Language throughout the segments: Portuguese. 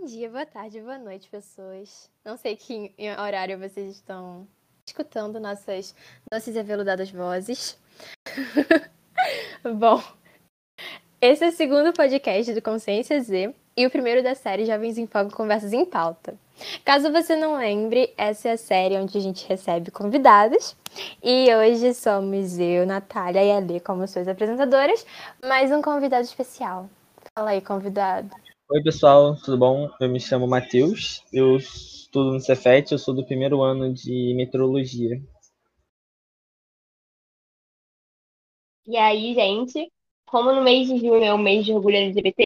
Bom dia, boa tarde, boa noite, pessoas. Não sei que horário vocês estão escutando nossas doces e aveludadas vozes. Bom, esse é o segundo podcast do Consciência Z e o primeiro da série Jovens em Fogo Conversas em Pauta. Caso você não lembre, essa é a série onde a gente recebe convidados. E hoje somos eu, Natália e a como suas apresentadoras, mais um convidado especial. Fala aí, convidado. Oi, pessoal, tudo bom? Eu me chamo Matheus, eu estudo no Cefet, eu sou do primeiro ano de meteorologia. E aí, gente, como no mês de junho é o mês de orgulho LGBT,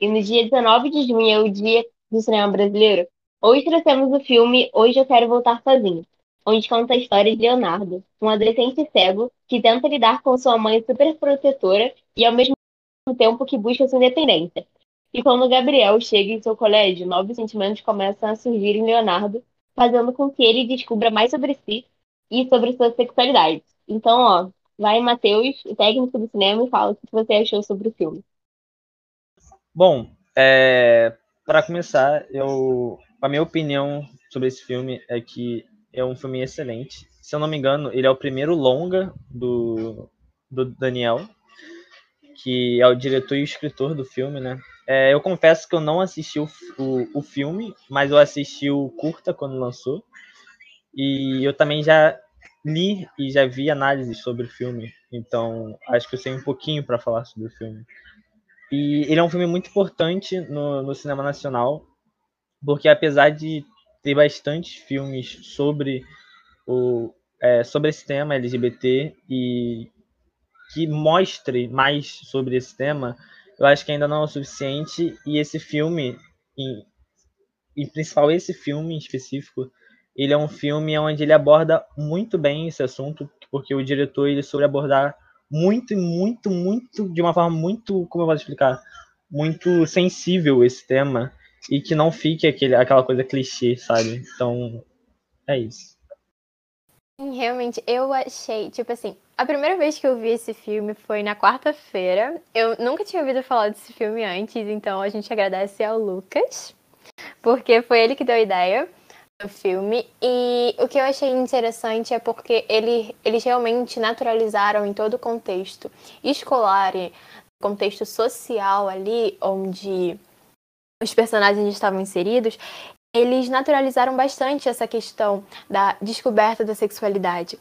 e no dia 19 de junho é o dia do cinema brasileiro, hoje trouxemos o filme Hoje Eu Quero Voltar Sozinho, onde conta a história de Leonardo, um adolescente cego que tenta lidar com sua mãe superprotetora e ao mesmo tempo que busca sua independência. E quando Gabriel chega em seu colégio, novos sentimentos começam a surgir em Leonardo, fazendo com que ele descubra mais sobre si e sobre sua sexualidade. Então, ó, vai, Matheus, técnico do cinema, e fala o que você achou sobre o filme. Bom, é, para começar, eu, a minha opinião sobre esse filme é que é um filme excelente. Se eu não me engano, ele é o primeiro longa do, do Daniel, que é o diretor e escritor do filme, né? É, eu confesso que eu não assisti o, o, o, filme, mas eu assisti o curta quando lançou. E eu também já li e já vi análises sobre o filme. Então, acho que eu sei um pouquinho para falar sobre o filme. E ele é um filme muito importante no, no cinema nacional, porque apesar de ter bastante filmes sobre o é, sobre esse tema LGBT e que mostre mais sobre esse tema, eu acho que ainda não é o suficiente. E esse filme, em, em principal esse filme em específico, ele é um filme onde ele aborda muito bem esse assunto, porque o diretor ele soube abordar muito, muito, muito, de uma forma muito, como eu posso explicar, muito sensível esse tema e que não fique aquele, aquela coisa clichê, sabe? Então, é isso. Realmente, eu achei, tipo assim, a primeira vez que eu vi esse filme foi na quarta-feira. Eu nunca tinha ouvido falar desse filme antes, então a gente agradece ao Lucas, porque foi ele que deu a ideia do filme. E o que eu achei interessante é porque ele, eles realmente naturalizaram em todo o contexto escolar e contexto social ali, onde os personagens estavam inseridos, eles naturalizaram bastante essa questão da descoberta da sexualidade.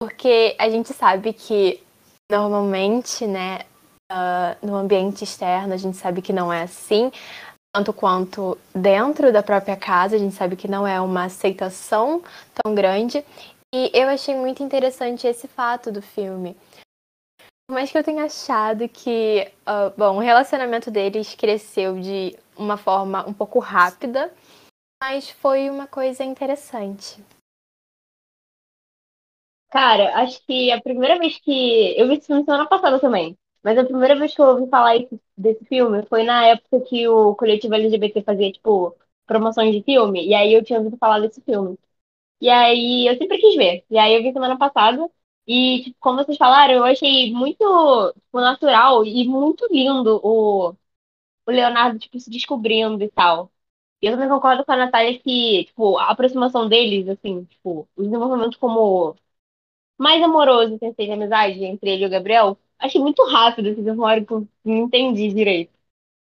Porque a gente sabe que normalmente, né, uh, no ambiente externo, a gente sabe que não é assim, tanto quanto dentro da própria casa, a gente sabe que não é uma aceitação tão grande. E eu achei muito interessante esse fato do filme. Por mais que eu tenha achado que, uh, bom, o relacionamento deles cresceu de uma forma um pouco rápida, mas foi uma coisa interessante. Cara, acho que a primeira vez que. Eu vi esse filme semana passada também. Mas a primeira vez que eu ouvi falar desse filme foi na época que o coletivo LGBT fazia, tipo, promoções de filme. E aí eu tinha ouvido falar desse filme. E aí eu sempre quis ver. E aí eu vi semana passada. E, tipo, como vocês falaram, eu achei muito tipo, natural e muito lindo o, o Leonardo, tipo, se descobrindo e tal. E eu também concordo com a Natália que, tipo, a aproximação deles, assim, tipo, o desenvolvimento como mais amoroso, sem ser amizade entre ele e o Gabriel, achei muito rápido, assim, uma hora que eu não entendi direito.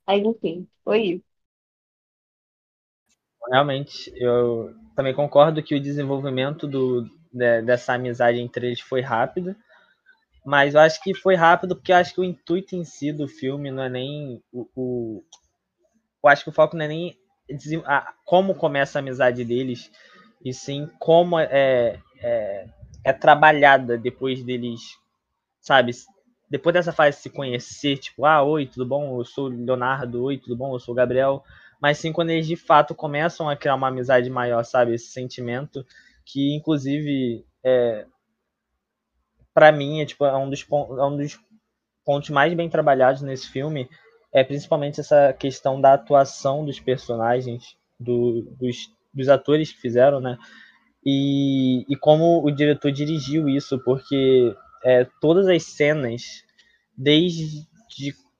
Mas, enfim, foi isso. Realmente, eu também concordo que o desenvolvimento do, de, dessa amizade entre eles foi rápido, mas eu acho que foi rápido porque eu acho que o intuito em si do filme não é nem o, o eu acho que o foco não é nem como começa a amizade deles, e sim como é, é, é trabalhada depois deles, sabe? Depois dessa fase de se conhecer, tipo, ah, oi, tudo bom? Eu sou Leonardo, oi, tudo bom? Eu sou Gabriel. Mas sim quando eles de fato começam a criar uma amizade maior, sabe? Esse sentimento que, inclusive, é, para mim, é, tipo, é um, dos, é um dos pontos mais bem trabalhados nesse filme, é principalmente essa questão da atuação dos personagens, do, dos, dos atores que fizeram, né? E, e como o diretor dirigiu isso, porque é, todas as cenas, desde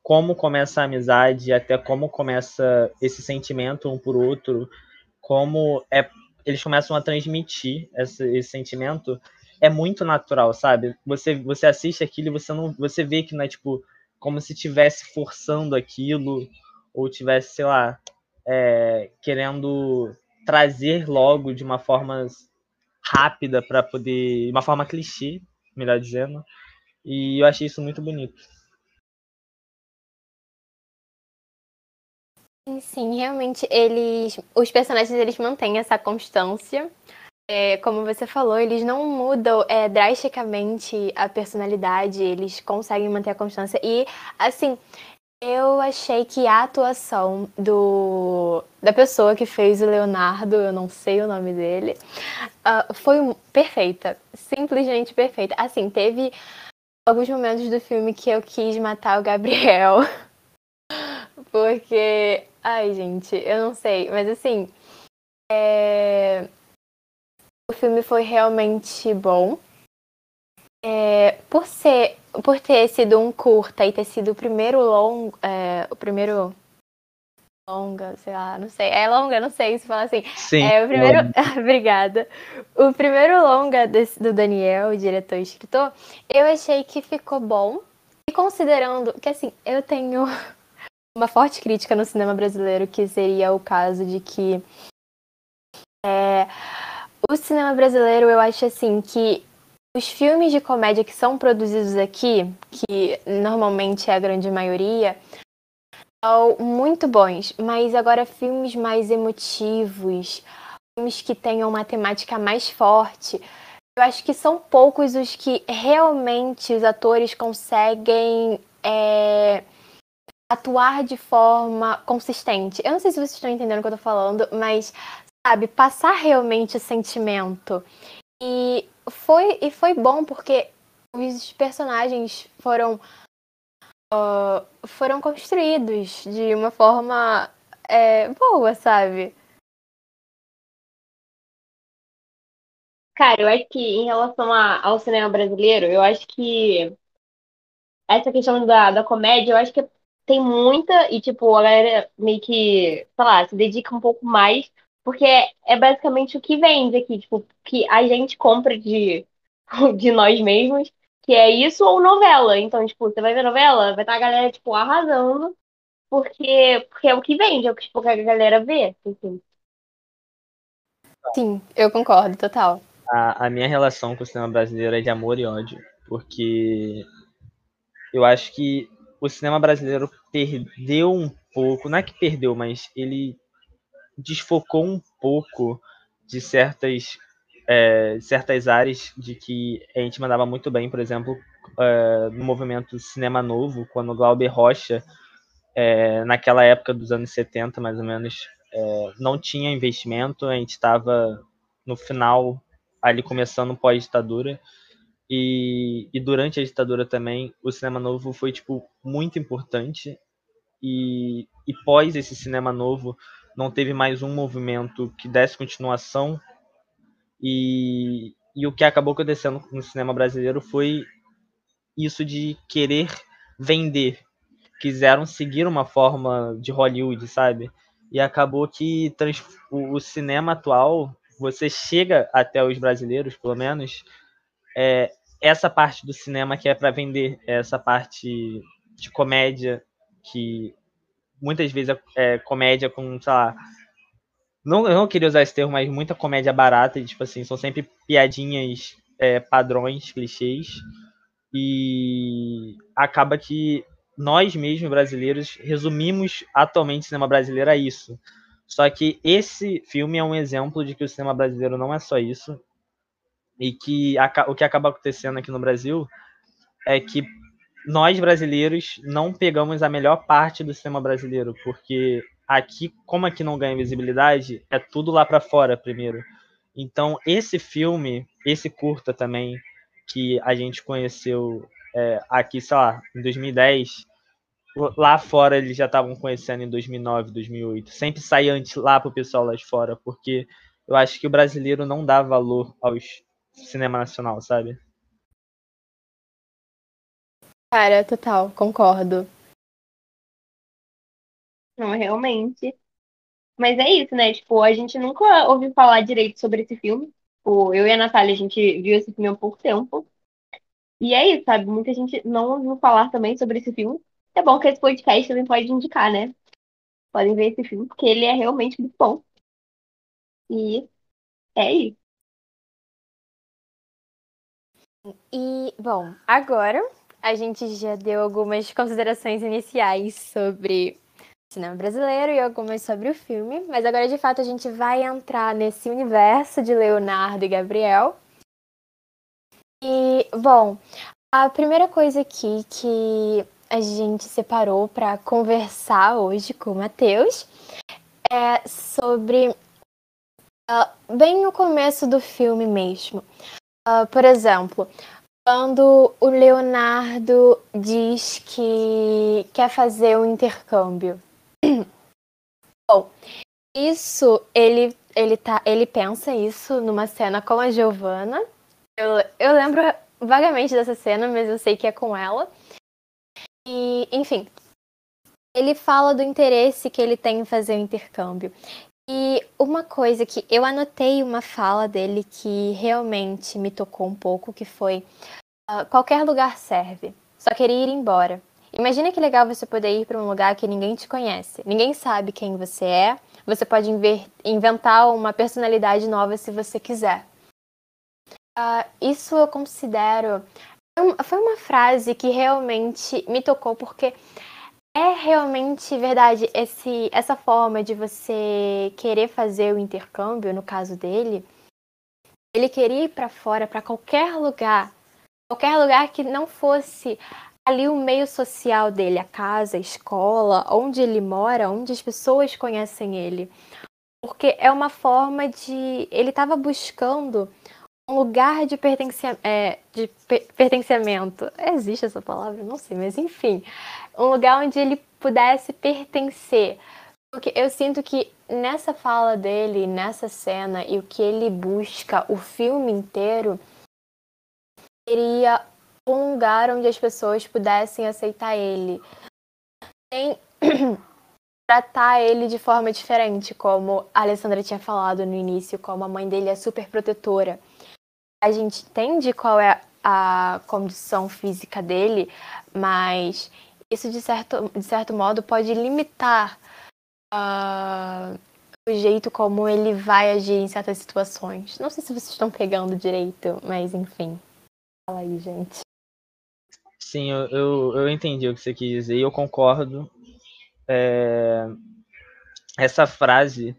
como começa a amizade, até como começa esse sentimento um por outro, como é, eles começam a transmitir esse, esse sentimento, é muito natural, sabe? Você, você assiste aquilo e você não, você vê que não é tipo como se estivesse forçando aquilo ou tivesse, sei lá, é, querendo trazer logo de uma forma rápida para poder, uma forma clichê, melhor dizendo. E eu achei isso muito bonito. Sim, realmente eles, os personagens eles mantêm essa constância. É, como você falou, eles não mudam é, drasticamente a personalidade, eles conseguem manter a constância. E, assim, eu achei que a atuação do da pessoa que fez o Leonardo, eu não sei o nome dele, uh, foi perfeita, simplesmente perfeita. Assim, teve alguns momentos do filme que eu quis matar o Gabriel. Porque, ai, gente, eu não sei, mas assim, é... o filme foi realmente bom. É, por ser, por ter sido um curta e ter sido o primeiro longo, é, o primeiro longa, sei lá, não sei, é longa, não sei se fala assim. Sim. É o primeiro, obrigada. O primeiro longa desse, do Daniel, o diretor e escritor, eu achei que ficou bom. E considerando que assim, eu tenho uma forte crítica no cinema brasileiro, que seria o caso de que é, o cinema brasileiro, eu acho assim que os filmes de comédia que são produzidos aqui, que normalmente é a grande maioria, são muito bons, mas agora filmes mais emotivos, filmes que tenham uma temática mais forte, eu acho que são poucos os que realmente os atores conseguem é, atuar de forma consistente. Eu não sei se vocês estão entendendo o que eu tô falando, mas, sabe, passar realmente o sentimento. E foi, e foi bom porque os personagens foram uh, foram construídos de uma forma é, boa, sabe? Cara, eu acho que em relação a, ao cinema brasileiro, eu acho que essa questão da, da comédia, eu acho que tem muita, e tipo, a galera meio que, sei lá, se dedica um pouco mais, porque é, é basicamente o que vende aqui, tipo, que a gente compra de, de nós mesmos, que é isso ou novela. Então, tipo, você vai ver novela, vai estar a galera, tipo, arrasando, porque, porque é o que vende, é o que, tipo, a galera vê, enfim. Sim, eu concordo, total. A, a minha relação com o cinema brasileiro é de amor e ódio, porque eu acho que o cinema brasileiro perdeu um pouco, não é que perdeu, mas ele desfocou um pouco de certas é, certas áreas de que a gente mandava muito bem, por exemplo, é, no movimento Cinema Novo, quando Glauber Rocha, é, naquela época dos anos 70, mais ou menos, é, não tinha investimento, a gente estava no final, ali começando pós-ditadura, e, e durante a ditadura também, o cinema novo foi, tipo, muito importante. E, e pós esse cinema novo, não teve mais um movimento que desse continuação. E, e o que acabou acontecendo no cinema brasileiro foi isso de querer vender. Quiseram seguir uma forma de Hollywood, sabe? E acabou que trans, o, cinema atual, você chega até os brasileiros, pelo menos, é, essa parte do cinema que é para vender, essa parte de comédia que muitas vezes é, comédia com, sei lá, não, eu não queria usar esse termo, mas muita comédia barata, e, tipo assim, são sempre piadinhas é, padrões, clichês, e acaba que nós mesmos brasileiros resumimos atualmente o cinema brasileiro a isso. Só que esse filme é um exemplo de que o cinema brasileiro não é só isso, e que o que acaba acontecendo aqui no Brasil é que nós brasileiros não pegamos a melhor parte do cinema brasileiro, porque aqui, como aqui não ganha visibilidade, é tudo lá para fora primeiro. Então, esse filme, esse curta também, que a gente conheceu é, aqui, sei lá, em 2010, lá fora eles já estavam conhecendo em 2009, 2008. Sempre sai antes lá pro pessoal lá de fora, porque eu acho que o brasileiro não dá valor aos cinema nacional, sabe? Cara, total, concordo. Não, realmente. Mas é isso, né? Tipo, a gente nunca ouviu falar direito sobre esse filme. Tipo, eu e a Natália, a gente viu esse filme há pouco tempo. E é isso, sabe? Muita gente não ouviu falar também sobre esse filme. É bom que esse podcast também pode indicar, né? Podem ver esse filme, porque ele é realmente muito bom. E é isso. E, bom, agora a gente já deu algumas considerações iniciais sobre cinema brasileiro e algumas sobre o filme, mas agora de fato a gente vai entrar nesse universo de Leonardo e Gabriel. E, bom, a primeira coisa aqui que a gente separou para conversar hoje com o Matheus é sobre uh, bem o começo do filme mesmo. Uh, por exemplo, quando o Leonardo diz que quer fazer um intercâmbio. Bom, isso ele ele tá ele pensa isso numa cena com a Giovanna. Eu, eu lembro vagamente dessa cena, mas eu sei que é com ela. E, enfim, ele fala do interesse que ele tem em fazer o intercâmbio. E uma coisa que eu anotei uma fala dele que realmente me tocou um pouco, que foi uh, qualquer lugar serve. Só queria ir embora. Imagina que legal você poder ir para um lugar que ninguém te conhece, ninguém sabe quem você é. Você pode inventar uma personalidade nova se você quiser. Uh, isso eu considero foi uma frase que realmente me tocou porque é realmente verdade esse, essa forma de você querer fazer o intercâmbio, no caso dele. Ele queria ir para fora, para qualquer lugar, qualquer lugar que não fosse ali o meio social dele, a casa, a escola, onde ele mora, onde as pessoas conhecem ele. Porque é uma forma de. Ele estava buscando um lugar de, pertencia, é, de pertencimento. Existe essa palavra? Não sei, mas enfim. Um lugar onde ele pudesse pertencer. Porque eu sinto que nessa fala dele, nessa cena, e o que ele busca o filme inteiro, seria um lugar onde as pessoas pudessem aceitar ele. Sem tratar ele de forma diferente, como a Alessandra tinha falado no início, como a mãe dele é super protetora a gente entende qual é a condição física dele, mas isso de certo, de certo modo pode limitar uh, o jeito como ele vai agir em certas situações. Não sei se vocês estão pegando direito, mas enfim. Fala aí, gente. Sim, eu, eu, eu entendi o que você quis dizer e eu concordo. É... Essa frase,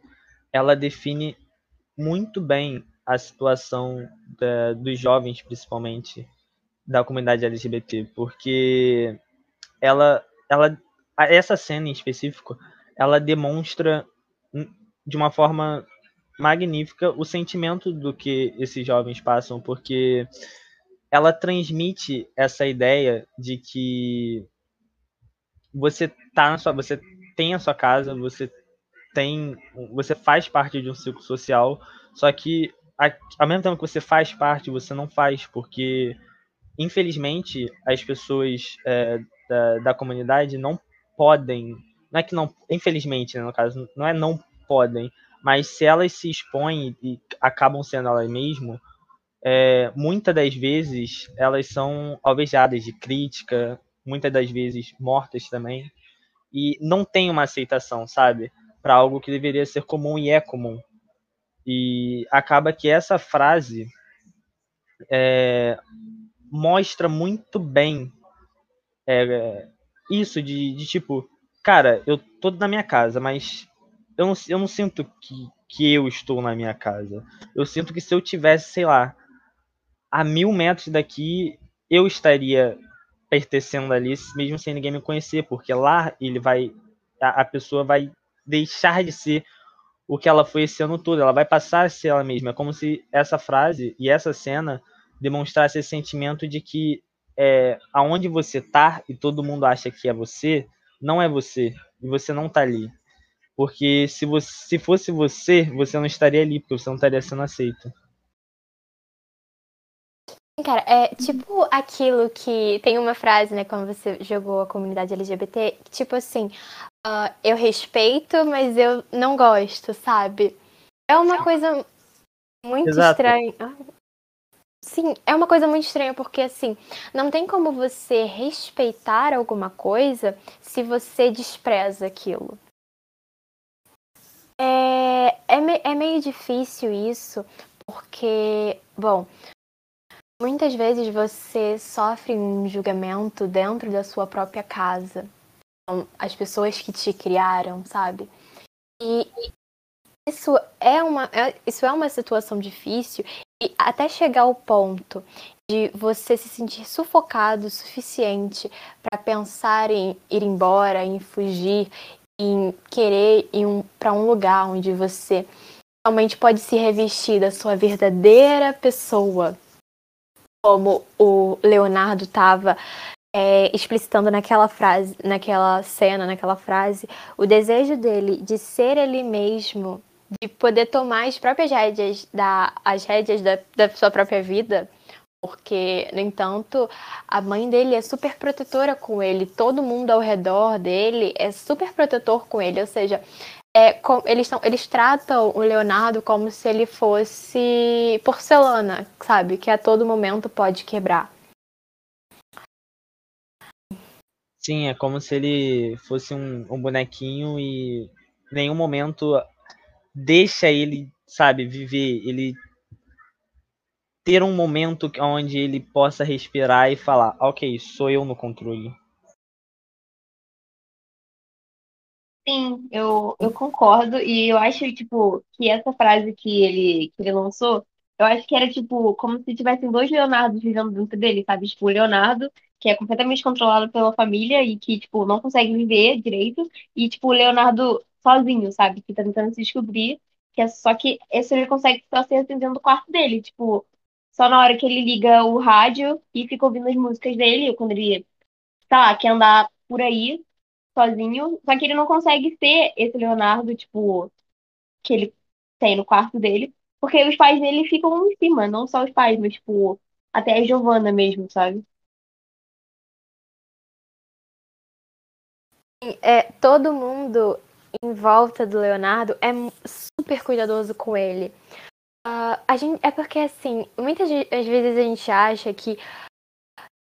ela define muito bem a situação da, dos jovens, principalmente, da comunidade LGBT, porque ela, ela, essa cena em específico, ela demonstra de uma forma magnífica o sentimento do que esses jovens passam, porque ela transmite essa ideia de que você tá na sua, você tem a sua casa, você tem, você faz parte de um ciclo social, só que ao mesmo tempo que você faz parte, você não faz, porque infelizmente as pessoas é, da, da comunidade não podem, não é que não, infelizmente, né, no caso, não é não podem, mas se elas se expõem e acabam sendo elas mesmas, é, muitas das vezes elas são alvejadas de crítica, muitas das vezes mortas também, e não tem uma aceitação, sabe, para algo que deveria ser comum e é comum. E acaba que essa frase é, mostra muito bem é, isso de, de, tipo, cara, eu tô na minha casa, mas eu não, eu não sinto que, que eu estou na minha casa. Eu sinto que se eu tivesse, sei lá, a mil metros daqui, eu estaria pertencendo ali, mesmo sem ninguém me conhecer, porque lá ele vai, a, a pessoa vai deixar de ser o que ela foi esse ano todo. Ela vai passar a ser ela mesma. É como se essa frase e essa cena demonstrasse esse sentimento de que é, aonde você tá e todo mundo acha que é você, não é você. E você não tá ali. Porque se, você, se fosse você, você não estaria ali, porque você não estaria sendo aceito. Cara, é tipo aquilo que tem uma frase, né, quando você jogou a comunidade LGBT, tipo assim, uh, eu respeito, mas eu não gosto, sabe? É uma coisa muito Exato. estranha. Sim, é uma coisa muito estranha porque assim, não tem como você respeitar alguma coisa se você despreza aquilo. É, é, me, é meio difícil isso, porque, bom, Muitas vezes você sofre um julgamento dentro da sua própria casa. As pessoas que te criaram, sabe? E isso é uma, é, isso é uma situação difícil e até chegar ao ponto de você se sentir sufocado o suficiente para pensar em ir embora, em fugir, em querer ir um, para um lugar onde você realmente pode se revestir da sua verdadeira pessoa, como o Leonardo estava é, explicitando naquela frase, naquela cena, naquela frase, o desejo dele de ser ele mesmo, de poder tomar as próprias rédeas, da, as rédeas da, da sua própria vida, porque, no entanto, a mãe dele é super protetora com ele, todo mundo ao redor dele é super protetor com ele, ou seja, é, com, eles, eles tratam o Leonardo como se ele fosse porcelana, sabe? Que a todo momento pode quebrar. Sim, é como se ele fosse um, um bonequinho e em nenhum momento deixa ele, sabe, viver, ele ter um momento onde ele possa respirar e falar, ok, sou eu no controle. Sim, eu, eu concordo. E eu acho, tipo, que essa frase que ele, que ele lançou, eu acho que era, tipo, como se tivessem dois Leonardos vivendo dentro dele, sabe? Tipo, o Leonardo, que é completamente controlado pela família e que, tipo, não consegue viver direito. E, tipo, o Leonardo sozinho, sabe? Que tá tentando se descobrir. Que é, só que esse ele consegue só se acendendo do quarto dele. Tipo, só na hora que ele liga o rádio e fica ouvindo as músicas dele, quando ele, tá lá, quer andar por aí sozinho, só que ele não consegue ser esse Leonardo, tipo, que ele tem no quarto dele, porque os pais dele ficam em cima, não só os pais, mas, tipo, até a Giovanna mesmo, sabe? É, todo mundo em volta do Leonardo é super cuidadoso com ele. Uh, a gente, é porque, assim, muitas vezes a gente acha que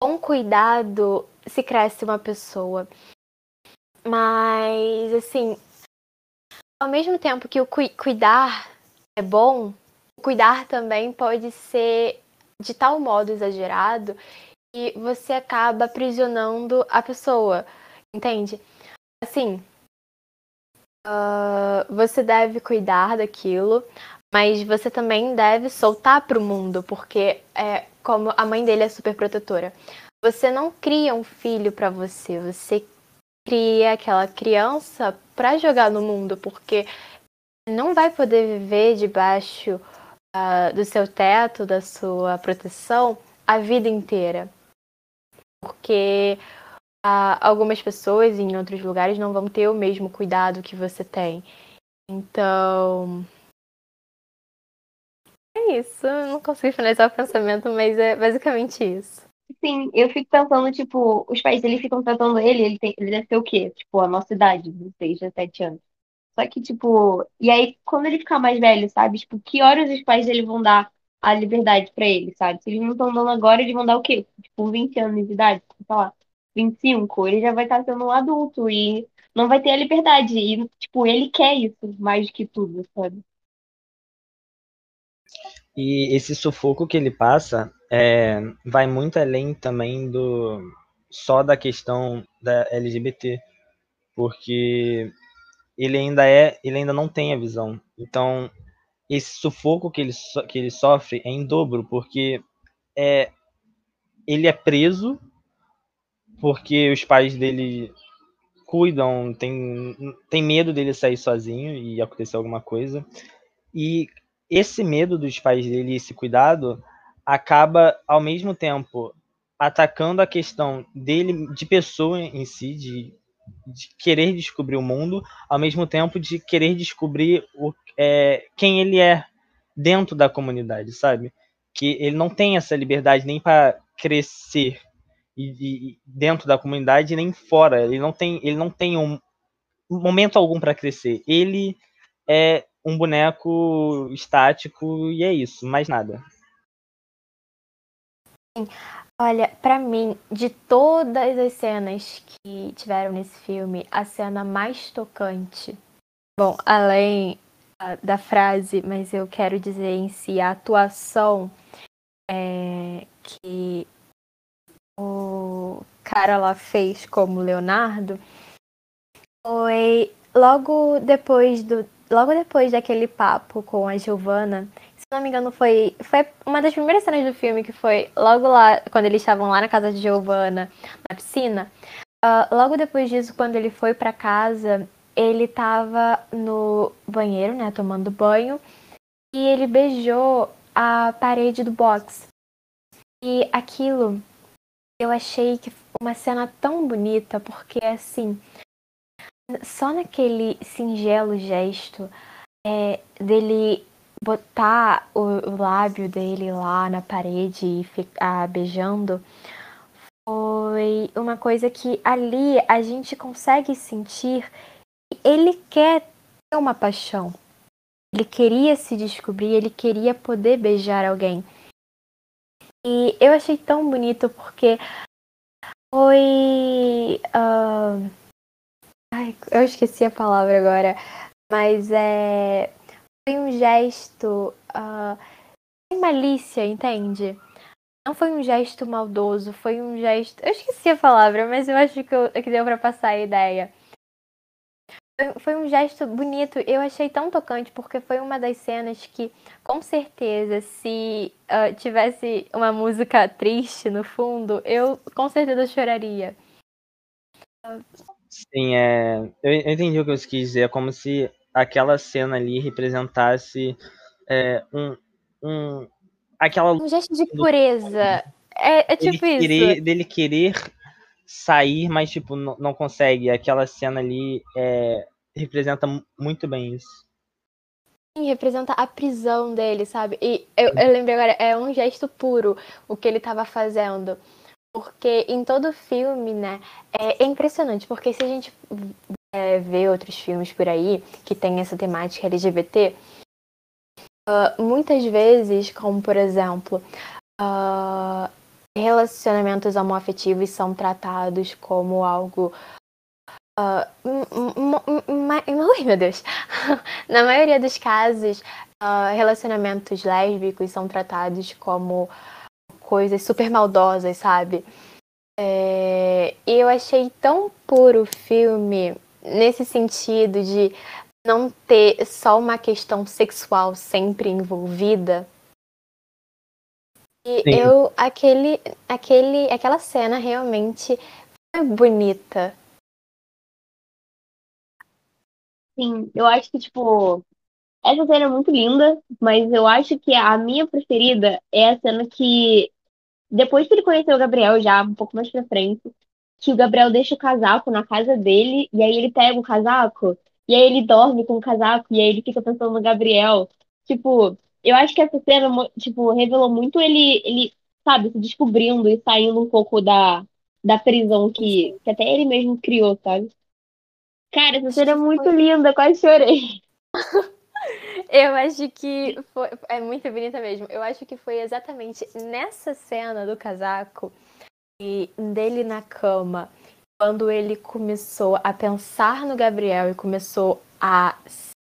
com cuidado se cresce uma pessoa. Mas, assim, ao mesmo tempo que o cu cuidar é bom, cuidar também pode ser de tal modo exagerado que você acaba aprisionando a pessoa, entende? Assim, uh, você deve cuidar daquilo, mas você também deve soltar para o mundo, porque é como a mãe dele é super protetora. Você não cria um filho para você, você cria aquela criança para jogar no mundo, porque não vai poder viver debaixo uh, do seu teto, da sua proteção, a vida inteira. Porque algumas pessoas em outros lugares não vão ter o mesmo cuidado que você tem. Então. É isso. Eu não consigo finalizar o pensamento, mas é basicamente isso. Sim, eu fico pensando, tipo, os pais dele ficam tratando ele, ele, tem, ele deve ter o quê? Tipo, a nossa idade, 16, 17 anos. Só que, tipo, e aí, quando ele ficar mais velho, sabe? Tipo, que horas os pais dele vão dar a liberdade pra ele, sabe? Se eles não estão dando agora, eles vão dar o quê? Tipo, 20 anos de idade, sei lá, 25, ele já vai estar sendo um adulto e não vai ter a liberdade. E, tipo, ele quer isso mais do que tudo, sabe? E esse sufoco que ele passa é, vai muito além também do só da questão da LGBT, porque ele ainda é, ele ainda não tem a visão. Então, esse sufoco que ele, que ele sofre é em dobro, porque é, ele é preso porque os pais dele cuidam, tem, tem medo dele sair sozinho e acontecer alguma coisa. E esse medo dos pais dele, esse cuidado, acaba ao mesmo tempo atacando a questão dele, de pessoa em si, de, de querer descobrir o mundo, ao mesmo tempo de querer descobrir o, é, quem ele é dentro da comunidade, sabe? que ele não tem essa liberdade nem para crescer e, e, dentro da comunidade nem fora. Ele não tem, ele não tem um momento algum para crescer. Ele é um boneco estático e é isso, mais nada. Olha, para mim, de todas as cenas que tiveram nesse filme, a cena mais tocante, bom, além da frase, mas eu quero dizer em si a atuação é, que o cara lá fez como Leonardo foi logo depois do logo depois daquele papo com a Giovanna se não me engano foi foi uma das primeiras cenas do filme que foi logo lá quando eles estavam lá na casa de Giovanna na piscina. Uh, logo depois disso quando ele foi para casa ele tava no banheiro né tomando banho e ele beijou a parede do box. E aquilo eu achei que uma cena tão bonita, porque assim, só naquele singelo gesto é, dele botar o, o, lábio dele lá na parede e ficar beijando, foi uma coisa que ali a gente consegue sentir que ele quer ter uma paixão. Ele queria se descobrir, ele queria poder beijar alguém. E eu achei tão bonito porque foi. Uh... Ai, eu esqueci a palavra agora. Mas é. Foi um gesto. Uh... Sem malícia, entende? Não foi um gesto maldoso, foi um gesto. Eu esqueci a palavra, mas eu acho que, eu, que deu para passar a ideia foi um gesto bonito. Eu achei tão tocante porque foi uma das cenas que, com certeza, se uh, tivesse uma música triste no fundo, eu com certeza choraria. Sim, é. Eu, entendi o que você quis dizer. É como se aquela cena ali representasse é, um, um. Aquela. Um gesto de pureza. É, é tipo isso. Querer, dele querer sair, mas tipo, não, consegue. Aquela cena ali é, representa muito bem isso. Sim, representa a prisão dele, sabe? E eu, eu lembrei agora, é um gesto puro o que ele estava fazendo. Porque em todo filme, né, é, é impressionante, porque se a gente é, vê outros filmes por aí que tem essa temática LGBT, uh, muitas vezes, como por exemplo, uh, relacionamentos homoafetivos são tratados como algo. Uh, meu Deus! Na maioria dos casos, uh, relacionamentos lésbicos são tratados como coisas super maldosas, sabe? É, e eu achei tão puro o filme nesse sentido de não ter só uma questão sexual sempre envolvida e Sim. eu, aquele, aquele, aquela cena realmente foi bonita. Sim, eu acho que, tipo, essa cena é muito linda, mas eu acho que a minha preferida é a cena que, depois que ele conheceu o Gabriel, já um pouco mais pra frente, que o Gabriel deixa o casaco na casa dele, e aí ele pega o casaco, e aí ele dorme com o casaco, e aí ele fica pensando no Gabriel. Tipo, eu acho que essa cena, tipo, revelou muito ele, ele, sabe, se descobrindo e saindo um pouco da, da prisão que, que até ele mesmo criou, sabe? Cara, essa cena é muito linda, quase chorei. Eu acho que foi, é muito bonita mesmo. Eu acho que foi exatamente nessa cena do casaco e dele na cama, quando ele começou a pensar no Gabriel e começou a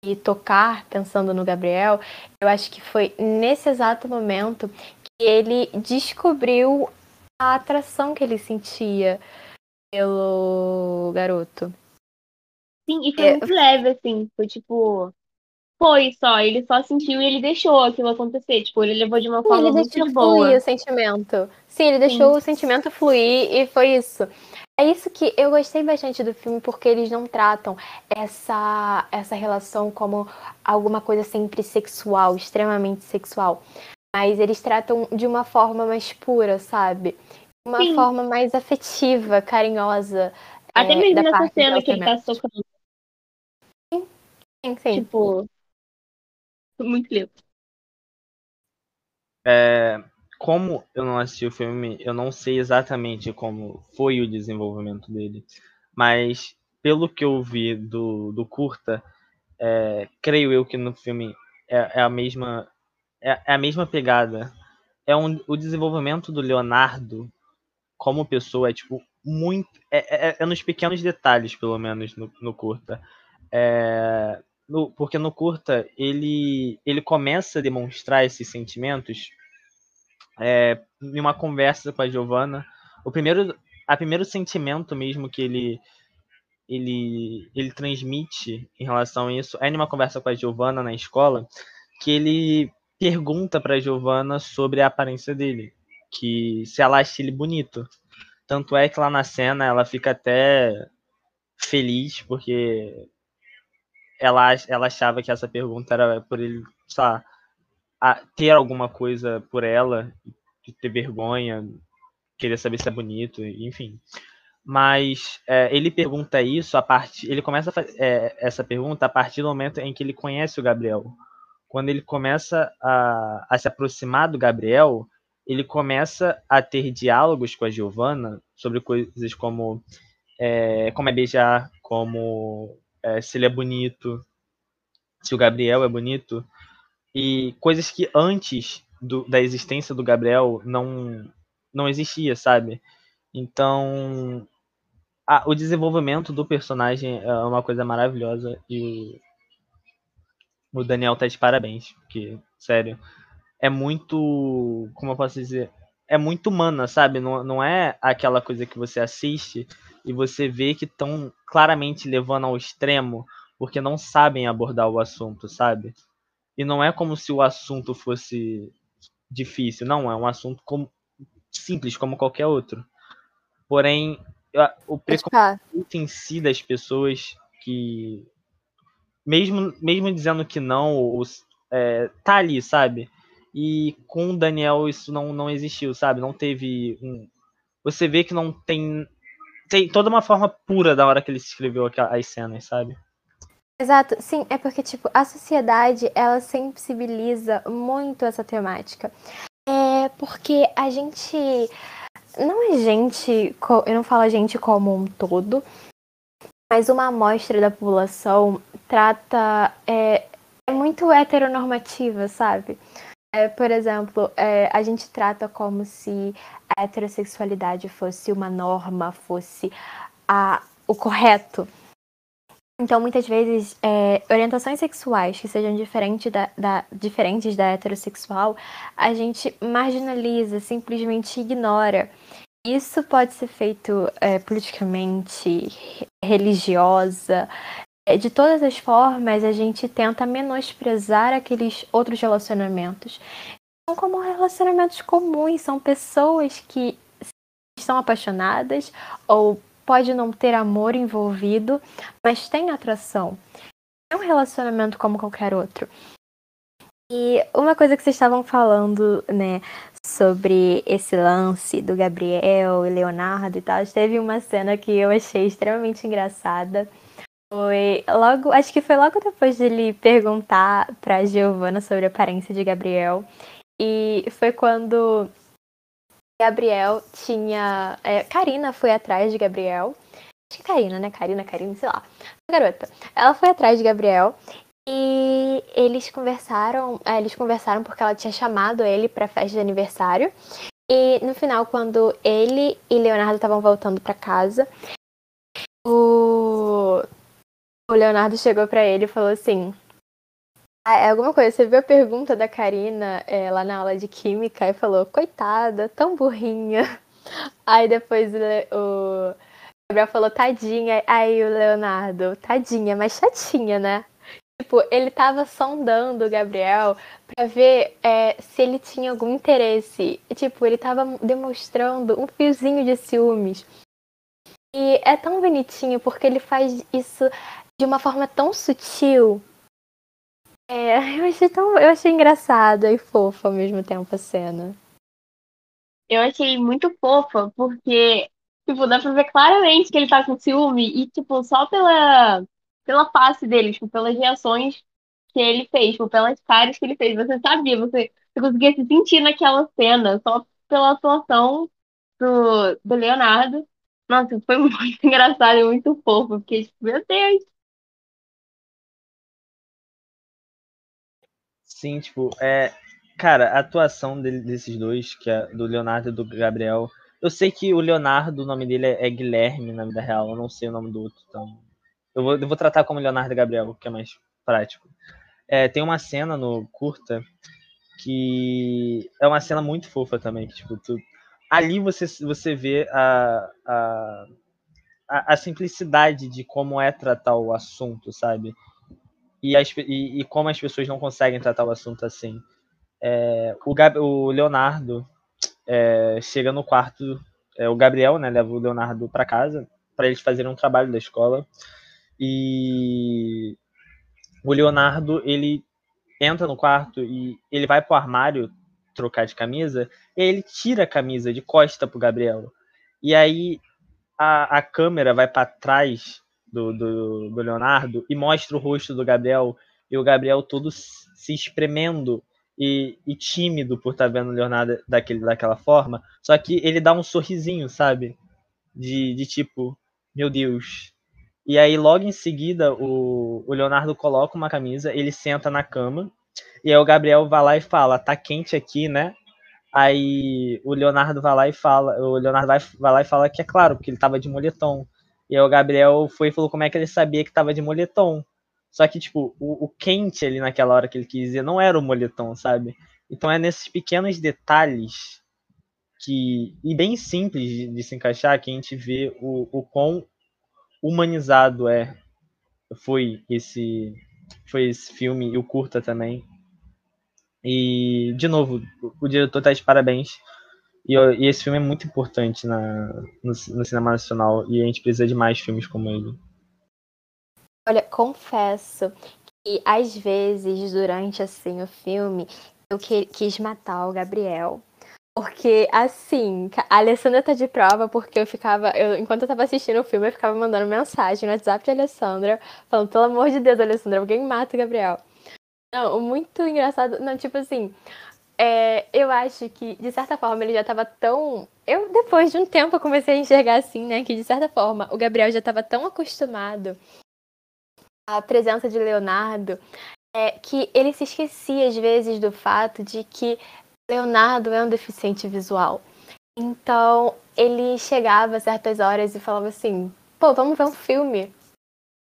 e tocar pensando no Gabriel, eu acho que foi nesse exato momento que ele descobriu a atração que ele sentia pelo garoto. Sim, e foi é... muito leve, assim. Foi tipo. Foi só, ele só sentiu e ele deixou aquilo acontecer. Tipo, ele levou de uma Sim, forma muito de boa. fluir o sentimento. Sim, ele deixou Sim. o sentimento fluir e foi isso. É isso que eu gostei bastante do filme, porque eles não tratam essa, essa relação como alguma coisa sempre sexual, extremamente sexual. Mas eles tratam de uma forma mais pura, sabe? Uma sim. forma mais afetiva, carinhosa. Até é, mesmo nessa cena que ele tá socando. Sim, sim, sim. Tipo, muito lindo. é, como eu não assisti o filme, eu não sei exatamente como foi o desenvolvimento dele. Mas pelo que eu vi do, do curta, é, creio eu que no filme é, é a mesma é, é, a mesma pegada. É um, o desenvolvimento do Leonardo como pessoa é tipo muito é, é, é nos pequenos detalhes pelo menos no, no curta. É, no, porque no curta ele ele começa a demonstrar esses sentimentos é, em uma conversa com a Giovanna. O primeiro a primeiro sentimento mesmo que ele ele, ele transmite em relação a isso é numa conversa com a Giovanna na escola, que ele pergunta para a Giovanna sobre a aparência dele, que se ela acha ele bonito. Tanto é que lá na cena ela fica até feliz porque ela, ela achava que essa pergunta era por ele, sabe, ter alguma coisa por ela, ter vergonha, querer saber se é bonito, enfim. Mas é, ele pergunta isso a partir. Ele começa é, essa pergunta a partir do momento em que ele conhece o Gabriel. Quando ele começa a, a se aproximar do Gabriel, ele começa a ter diálogos com a Giovanna sobre coisas como é, como é beijar, como é, se ele é bonito, se o Gabriel é bonito, e coisas que antes do, da existência do Gabriel não, não existia, sabe? Então, a, o desenvolvimento do personagem é uma coisa maravilhosa e o Daniel tá de parabéns, porque, sério, é muito. Como eu posso dizer? É muito humana, sabe? Não, não é aquela coisa que você assiste e você vê que estão claramente levando ao extremo porque não sabem abordar o assunto, sabe? E não é como se o assunto fosse difícil, não, é um assunto como, simples como qualquer outro. Porém, o preconceito em si das pessoas que mesmo mesmo dizendo que não os, é, tá ali sabe? E com o Daniel isso não não existiu sabe? Não teve um você vê que não tem tem toda uma forma pura da hora que ele escreveu as cenas sabe Exato, sim, é porque tipo a sociedade ela sensibiliza muito essa temática. É porque a gente não é gente, eu não falo a gente como um todo, mas uma amostra da população trata. É, é muito heteronormativa, sabe? É, por exemplo, é, a gente trata como se a heterossexualidade fosse uma norma, fosse a, o correto. Então, muitas vezes, é, orientações sexuais que sejam diferente da, da, diferentes da heterossexual, a gente marginaliza, simplesmente ignora. Isso pode ser feito é, politicamente, religiosa, é, de todas as formas, a gente tenta menosprezar aqueles outros relacionamentos. São como relacionamentos comuns, são pessoas que estão apaixonadas ou pode não ter amor envolvido, mas tem atração. É um relacionamento como qualquer outro. E uma coisa que vocês estavam falando, né, sobre esse lance do Gabriel e Leonardo e tal, teve uma cena que eu achei extremamente engraçada. Foi logo, acho que foi logo depois de ele perguntar pra Giovanna sobre a aparência de Gabriel. E foi quando Gabriel tinha. É, Karina foi atrás de Gabriel. Acho que Karina, né? Karina, Karina, sei lá. A garota. Ela foi atrás de Gabriel e eles conversaram. É, eles conversaram porque ela tinha chamado ele pra festa de aniversário. E no final, quando ele e Leonardo estavam voltando para casa, o... o Leonardo chegou para ele e falou assim: ah, é alguma coisa. Você viu a pergunta da Karina é, lá na aula de química e falou, coitada, tão burrinha. Aí depois o Gabriel falou, tadinha. Aí o Leonardo, tadinha, mas chatinha, né? Tipo, ele tava sondando o Gabriel pra ver é, se ele tinha algum interesse. Tipo, ele tava demonstrando um fiozinho de ciúmes. E é tão bonitinho porque ele faz isso de uma forma tão sutil é, eu achei tão. Eu achei engraçada e fofa ao mesmo tempo a cena. Eu achei muito fofa, porque, tipo, dá pra ver claramente que ele tá com ciúme e, tipo, só pela, pela face dele, tipo, pelas reações que ele fez, tipo, pelas caras que ele fez. Você sabia, você, você conseguia se sentir naquela cena só pela atuação do, do Leonardo. Nossa, foi muito engraçado e muito fofo. Porque, tipo, meu Deus. Sim, tipo, é. Cara, a atuação dele- desses dois, que é do Leonardo e do Gabriel. Eu sei que o Leonardo, o nome dele é é Guilherme na vida real, eu não sei o nome do outro, então. Eu vou, eu vou tratar como Leonardo e Gabriel, que é mais prático. É, tem uma cena no curta que é uma cena muito fofa também, que, tipo, tu- ali você, você vê a, a, a, a simplicidade de como é tratar o assunto, sabe? E, as, e, e como as pessoas não conseguem tratar o assunto assim. É, o, Gab, o Leonardo é, chega no quarto, é, o Gabriel né, leva o Leonardo para casa para eles fazerem um trabalho da escola e o Leonardo ele entra no quarto e ele vai pro armário trocar de camisa e ele tira a camisa de costa pro Gabriel e aí a, a câmera vai para trás do, do, do Leonardo e mostra o rosto do Gabriel e o Gabriel todo se espremendo e, e tímido por estar vendo o Leonardo daquele, daquela forma. Só que ele dá um sorrisinho, sabe? De, de tipo, meu Deus. E aí, logo em seguida, o, o Leonardo coloca uma camisa, ele senta na cama, e aí o Gabriel vai lá e fala, tá quente aqui, né? Aí o Leonardo vai lá e fala, o Leonardo vai, vai lá e fala que é claro, porque ele tava de moletom. E aí o Gabriel foi e falou como é que ele sabia que tava de moletom. Só que, tipo, o, o quente ali naquela hora que ele quis dizer não era o moletom, sabe? Então é nesses pequenos detalhes que. E bem simples de, de se encaixar que a gente vê o, o quão humanizado é. Foi esse. Foi esse filme e o curta também. E, de novo, o, diretor tá de parabéns. E, e, esse filme é muito importante na, no, no cinema nacional. E a gente precisa de mais filmes como ele. Olha, confesso que às vezes, durante assim o filme, eu que, quis matar o Gabriel. Porque, assim, a Alessandra tá de prova porque eu ficava. Eu, enquanto eu tava assistindo o filme, eu ficava mandando mensagem no WhatsApp de Alessandra, falando, pelo amor de Deus, Alessandra, alguém mata o Gabriel. Não, muito engraçado. Não, tipo assim, é, eu acho que, de certa forma, ele já tava tão. Eu, depois de um tempo, comecei a enxergar assim, né? Que, de certa forma, o Gabriel já tava tão acostumado a presença de Leonardo, é, que ele se esquecia às vezes do fato de que Leonardo é um deficiente visual. Então, ele chegava a certas horas e falava assim: pô, vamos ver um filme.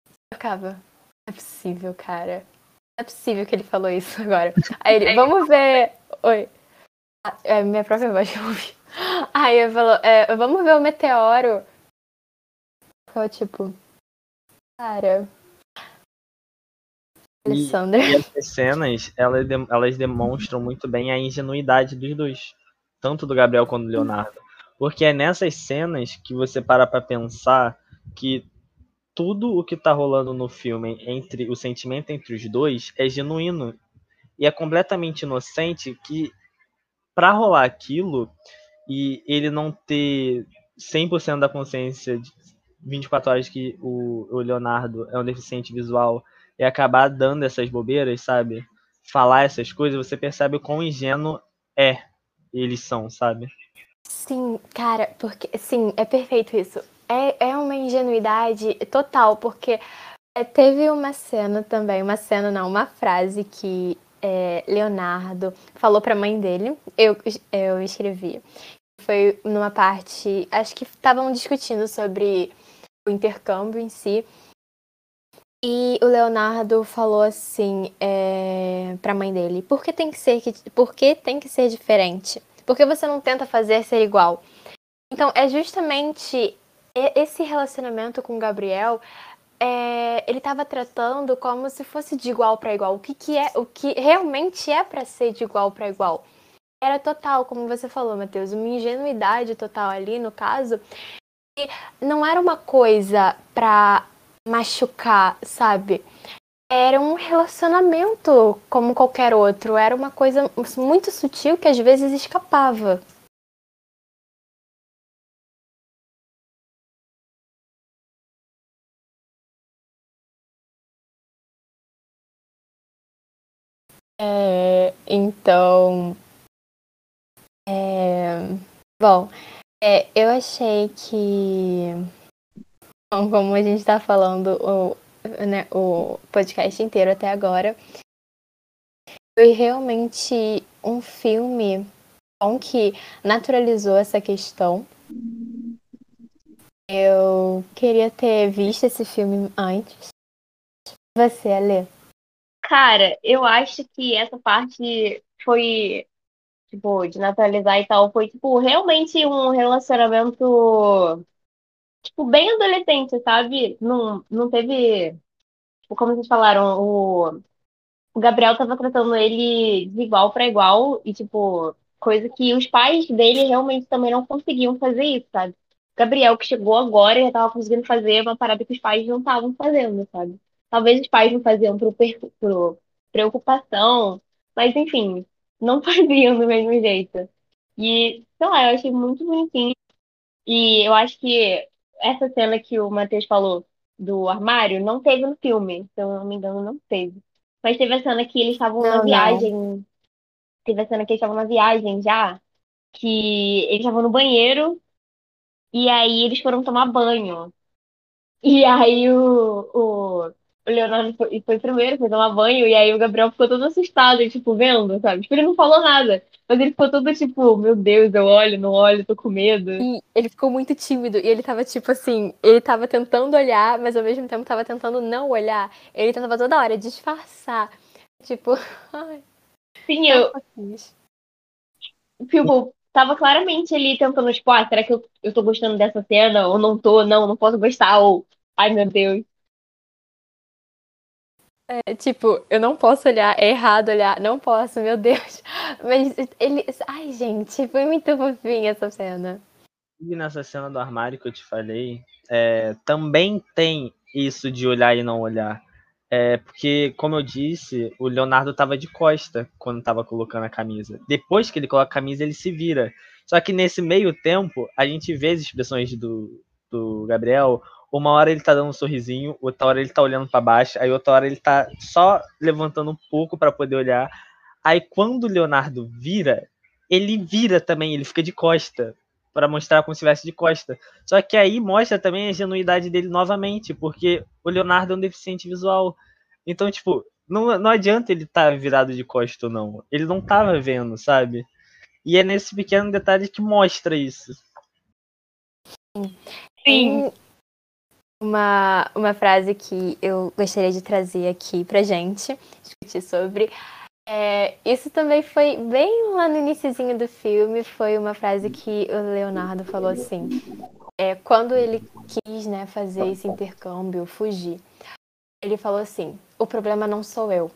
Eu ficava: não é possível, cara. Não é possível que ele falou isso agora. Aí ele: vamos ver. Oi. É minha própria voz que eu ouvi. Aí ele falou: é, vamos ver o meteoro. Ficou tipo: cara, Alessandra. E, e essas cenas, elas, elas demonstram muito bem a ingenuidade dos dois. Tanto do Gabriel quanto do Leonardo. Porque é nessas cenas que você para pra pensar que tudo o que tá rolando no filme, entre o sentimento entre os dois, é genuíno. E é completamente inocente que para rolar aquilo e ele não ter 100% da consciência de 24 horas que o, o Leonardo é um deficiente visual e acabar dando essas bobeiras, sabe? Falar essas coisas, você percebe o quão ingênuo é eles são, sabe? Sim, cara, porque sim, é perfeito isso. É, é uma ingenuidade total, porque é, teve uma cena também, uma cena não, uma frase que é, Leonardo falou pra mãe dele, eu, eu escrevi. Foi numa parte, acho que estavam discutindo sobre o intercâmbio em si. E o Leonardo falou assim é, pra mãe dele: por que tem que ser, por que tem que ser diferente? Por que você não tenta fazer ser igual? Então, é justamente esse relacionamento com o Gabriel. É, ele estava tratando como se fosse de igual para igual. O que, que é, o que realmente é para ser de igual para igual. Era total, como você falou, Matheus, uma ingenuidade total ali no caso. E não era uma coisa pra machucar, sabe? Era um relacionamento como qualquer outro. Era uma coisa muito sutil que às vezes escapava. É, então. É, bom, é, eu achei que. Bom, como a gente está falando o, né, o podcast inteiro até agora, foi realmente um filme bom que naturalizou essa questão. Eu queria ter visto esse filme antes. Você, Ale? Cara, eu acho que essa parte foi, tipo, de naturalizar e tal, foi, tipo, realmente um relacionamento, tipo, bem adolescente, sabe? Não, não teve, tipo, como vocês falaram, o, o Gabriel tava tratando ele de igual para igual e, tipo, coisa que os pais dele realmente também não conseguiam fazer isso, sabe? Gabriel, que chegou agora já tava conseguindo fazer uma parada que os pais não estavam fazendo, sabe? Talvez os pais não faziam por, por preocupação, mas enfim, não faziam do mesmo jeito. E, sei lá, eu achei muito bonitinho. E eu acho que essa cena que o Matheus falou do armário não teve no filme, se eu não me engano, não teve. Mas teve a cena que eles estavam Não, na não. viagem. Teve a cena que eles estavam na viagem já, que eles estavam no banheiro e aí eles foram tomar banho. E aí o, o, o Leonardo foi, foi primeiro, foi tomar banho, e aí o Gabriel ficou todo assustado, tipo, vendo, sabe? Tipo, ele não falou nada, mas ele ficou todo tipo, meu Deus, eu olho, não olho, tô com medo. E ele ficou muito tímido e ele tava tipo assim, ele tava tentando olhar, mas ao mesmo tempo tava tentando não olhar. Ele tentava toda hora disfarçar. Tipo, ai, Sim, eu, tipo, tava claramente ali tentando, tipo, ah, será que eu, eu tô gostando dessa cena, ou não tô, não, não posso gostar, ou, ai meu Deus. É, tipo, eu não posso olhar, é errado olhar, não posso, meu Deus. Mas ele. Ai, gente, foi muito fofinha essa cena. E nessa cena do armário que eu te falei, é, também tem isso de olhar e não olhar. É, porque, como eu disse, o Leonardo tava de costa quando tava colocando a camisa. Depois que ele coloca a camisa, ele se vira. Só que nesse meio tempo, a gente vê as expressões do, do Gabriel. Uma hora ele tá dando um sorrisinho, outra hora ele tá olhando para baixo, aí outra hora ele tá só levantando um pouco para poder olhar. Aí quando o Leonardo vira, ele vira também, ele fica de costa para mostrar como se estivesse de costa. Só que aí mostra também a genuidade dele novamente, porque o Leonardo é um deficiente visual. Então, tipo, não, não adianta ele estar tá virado de costa ou não. Ele não tava vendo, sabe? E é nesse pequeno detalhe que mostra isso. Sim. Uma, uma frase que eu gostaria de trazer aqui pra gente, discutir sobre. É, isso também foi bem lá no iniciozinho do filme, foi uma frase que o Leonardo falou assim. É, quando ele quis né, fazer esse intercâmbio, fugir, ele falou assim: o problema não sou eu.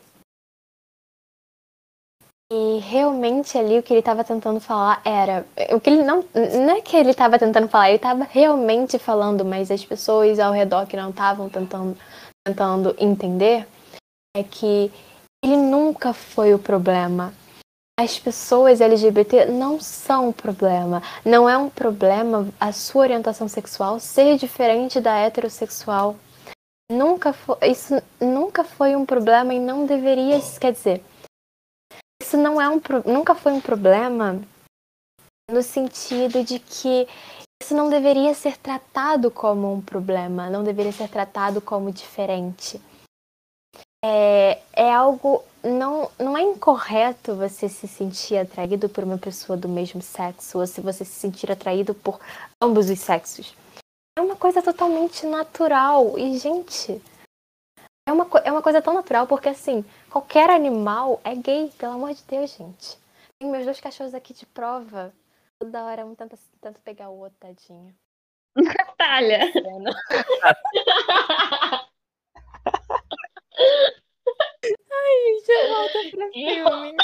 E realmente ali o que ele estava tentando falar era. O que ele não. Não é que ele estava tentando falar, ele estava realmente falando, mas as pessoas ao redor que não estavam tentando, tentando entender é que ele nunca foi o problema. As pessoas LGBT não são o problema. Não é um problema a sua orientação sexual ser diferente da heterossexual. Nunca foi, isso nunca foi um problema e não deveria, quer dizer, isso não é um nunca foi um problema no sentido de que isso não deveria ser tratado como um problema, não deveria ser tratado como diferente. É, é algo não não é incorreto você se sentir atraído por uma pessoa do mesmo sexo ou se você se sentir atraído por ambos os sexos. É uma coisa totalmente natural e gente, é uma, é uma coisa tão natural, porque assim, qualquer animal é gay, pelo amor de Deus, gente. Tem meus dois cachorros aqui de prova. Toda hora um tenta, tenta pegar o outro, tadinho. Natália! Ai, gente, volta pra filme.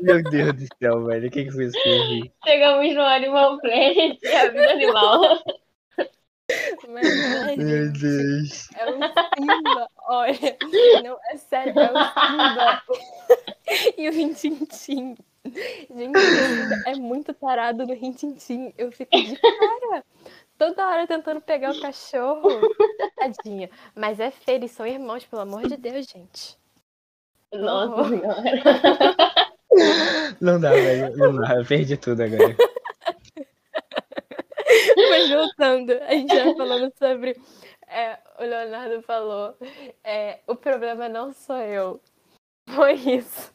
Meu Deus do céu, velho. O que, que foi isso que eu vi? Chegamos no Animal Planet, a vida animal. Mas, é, Meu Deus. é o Simba. Olha, não, é sério, é o Simba. e o Rintintim. Gente, é muito tarado no Rintintim. Eu fico de cara. Toda hora tentando pegar o cachorro. Tadinha. Mas é feio, eles são irmãos, pelo amor de Deus, gente. Nossa Oh. senhora. Não dá, velho. Não dá. Eu perdi tudo agora. Mas voltando, a gente tava falando sobre. é, o Leonardo falou: é, o problema não sou eu. Foi isso.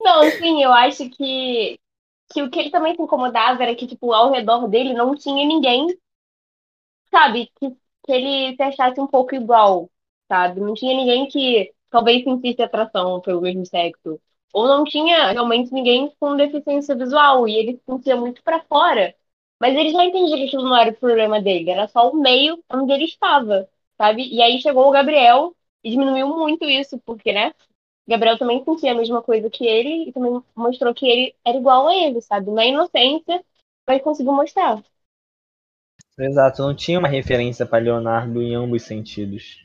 Não, sim, eu acho que, que o que ele também se incomodava era que, tipo, ao redor dele não tinha ninguém, sabe, que, que ele se achasse um pouco igual, sabe? Não tinha ninguém que talvez sentisse atração pelo mesmo sexo. Ou não tinha realmente ninguém com deficiência visual. E ele se sentia muito pra fora. Mas ele já entendia que aquilo não era o problema dele, era só o meio onde ele estava, sabe? E aí chegou o Gabriel e diminuiu muito isso, porque, né? Gabriel também sentia a mesma coisa que ele e também mostrou que ele era igual a ele, sabe? Na inocência, mas conseguiu mostrar. Exato, não tinha uma referência para Leonardo em ambos sentidos.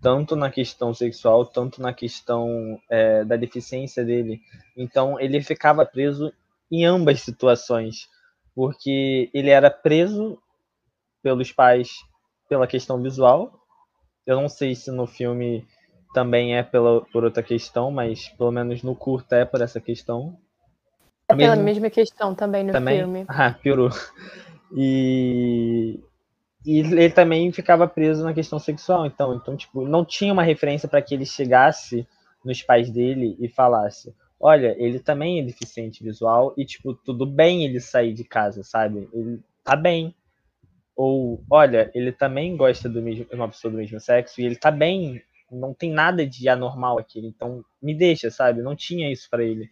Tanto na questão sexual, tanto na questão é, da deficiência dele. Então ele ficava preso em ambas situações, porque ele era preso pelos pais pela questão visual. Eu não sei se no filme também é pela, por outra questão, mas pelo menos no curta é por essa questão. É pela Mesmo- mesma questão também no também? filme. Ah, piorou. E, e ele também ficava preso na questão sexual, então, então tipo, não tinha uma referência para que ele chegasse nos pais dele e falasse: "Olha, ele também é deficiente visual e tipo, tudo bem ele sair de casa, sabe? Ele tá bem". Ou, olha, ele também gosta do mesmo, uma pessoa do mesmo sexo e ele tá bem, não tem nada de anormal aqui, então me deixa, sabe? Não tinha isso para ele.